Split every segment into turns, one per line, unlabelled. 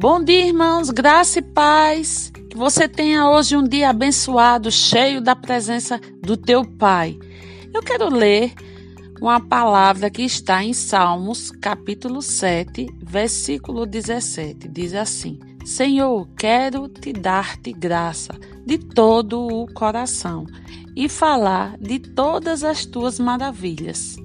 Bom dia, irmãos, graça e paz. Que você tenha hoje um dia abençoado, cheio da presença do teu Pai. Eu quero ler uma palavra que está em Salmos, capítulo 7, versículo 17. Diz assim: Senhor, quero te dar-te graça de todo o coração e falar de todas as tuas maravilhas.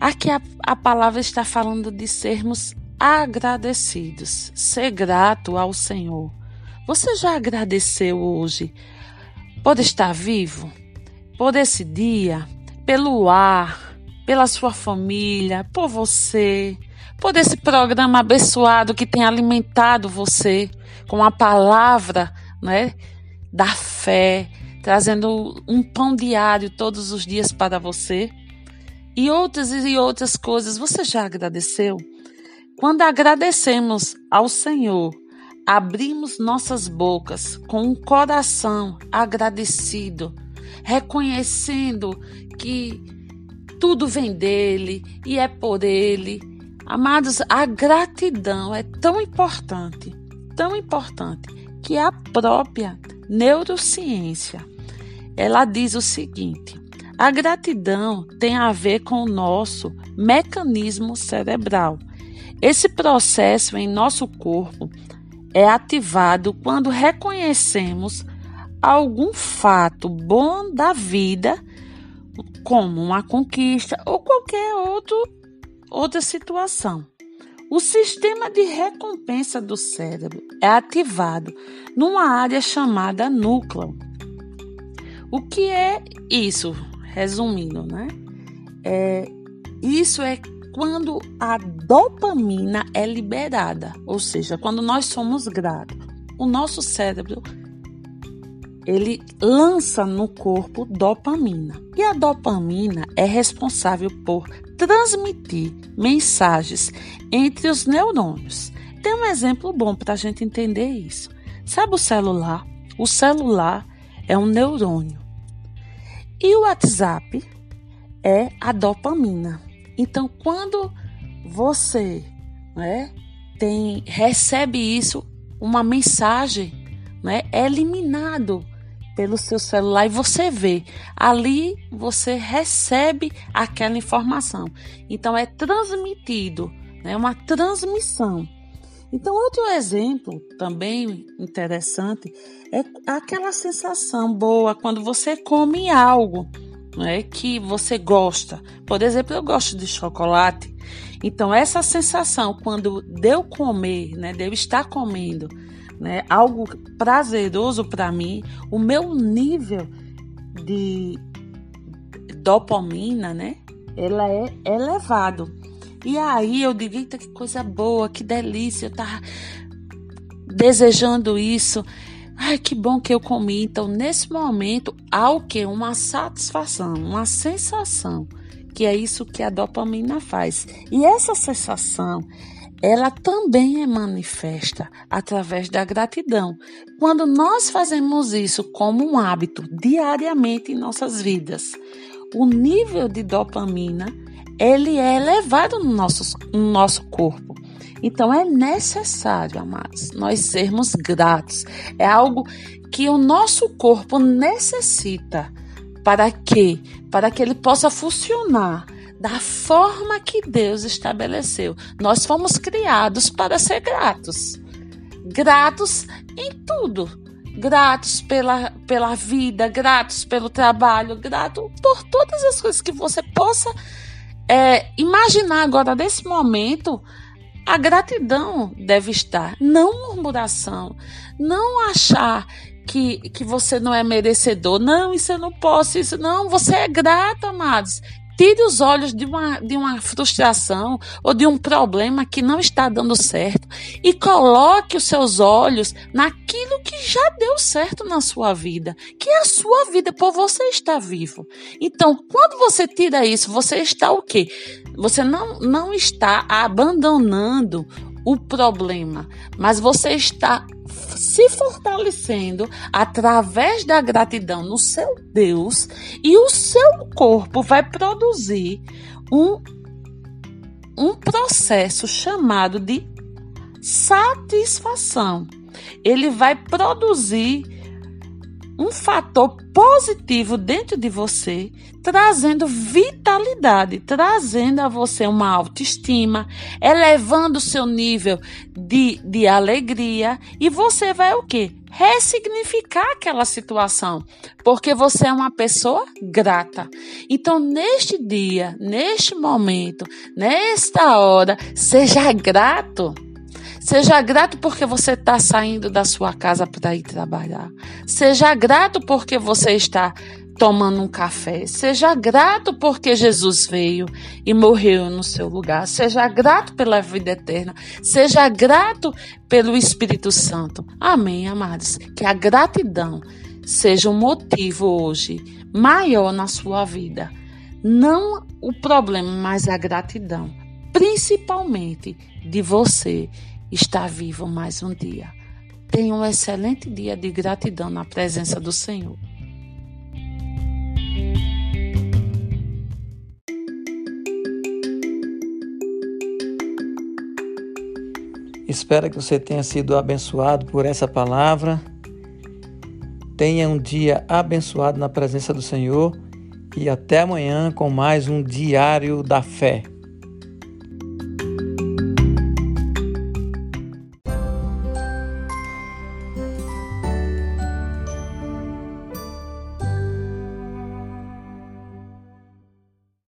Aqui a, a palavra está falando de sermos agradecidos, ser grato ao Senhor. Você já agradeceu hoje por estar vivo, por esse dia, pelo ar, pela sua família, por você, por esse programa abençoado que tem alimentado você com a palavra, né, da fé, trazendo um pão diário todos os dias para você? E outras e outras coisas, você já agradeceu? Quando agradecemos ao Senhor, abrimos nossas bocas com um coração agradecido, reconhecendo que tudo vem dele e é por ele. Amados, a gratidão é tão importante, tão importante, que a própria neurociência, ela diz o seguinte: a gratidão tem a ver com o nosso mecanismo cerebral esse processo em nosso corpo é ativado quando reconhecemos algum fato bom da vida, como uma conquista ou qualquer outro, outra situação. O sistema de recompensa do cérebro é ativado numa área chamada núcleo. O que é isso? Resumindo, né? É, isso é quando a dopamina é liberada, ou seja, quando nós somos gratos, o nosso cérebro ele lança no corpo dopamina. E a dopamina é responsável por transmitir mensagens entre os neurônios. Tem um exemplo bom para a gente entender isso. Sabe o celular? O celular é um neurônio. E o WhatsApp é a dopamina. Então, quando você né, tem, recebe isso, uma mensagem né, é eliminado pelo seu celular e você vê. Ali você recebe aquela informação. Então, é transmitido, é né, uma transmissão. Então, outro exemplo também interessante é aquela sensação boa quando você come algo é que você gosta. Por exemplo, eu gosto de chocolate. Então, essa sensação, quando deu comer, né, de eu estar comendo né, algo prazeroso para mim, o meu nível de dopamina, né, ela é elevado. E aí eu digo, eita, que coisa boa, que delícia, eu tava desejando isso. Ai, que bom que eu comi. Então, nesse momento, há o que? Uma satisfação, uma sensação, que é isso que a dopamina faz. E essa sensação, ela também é manifesta através da gratidão. Quando nós fazemos isso como um hábito diariamente em nossas vidas, o nível de dopamina ele é elevado no nosso, no nosso corpo. Então é necessário, amados, nós sermos gratos. É algo que o nosso corpo necessita para que para que ele possa funcionar da forma que Deus estabeleceu. Nós fomos criados para ser gratos. Gratos em tudo. Gratos pela, pela vida, gratos pelo trabalho, grato por todas as coisas que você possa é, imaginar agora nesse momento a gratidão deve estar, não murmuração, não achar que, que você não é merecedor, não, isso eu não posso, isso não, você é grato, amados. Tire os olhos de uma, de uma frustração ou de um problema que não está dando certo e coloque os seus olhos naquilo que já deu certo na sua vida, que é a sua vida, por você estar vivo. Então, quando você tira isso, você está o quê? Você não, não está abandonando o problema, mas você está se fortalecendo através da gratidão no seu Deus e o seu corpo vai produzir um, um processo chamado de satisfação. Ele vai produzir um fator positivo dentro de você, trazendo vitalidade, trazendo a você uma autoestima, elevando o seu nível de, de alegria e você vai o quê? Ressignificar aquela situação, porque você é uma pessoa grata. Então, neste dia, neste momento, nesta hora, seja grato. Seja grato porque você está saindo da sua casa para ir trabalhar. Seja grato porque você está tomando um café. Seja grato porque Jesus veio e morreu no seu lugar. Seja grato pela vida eterna. Seja grato pelo Espírito Santo. Amém, amados. Que a gratidão seja um motivo hoje maior na sua vida. Não o problema, mas a gratidão. Principalmente de você está vivo mais um dia. Tenha um excelente dia de gratidão na presença do Senhor.
Espero que você tenha sido abençoado por essa palavra. Tenha um dia abençoado na presença do Senhor e até amanhã com mais um Diário da Fé.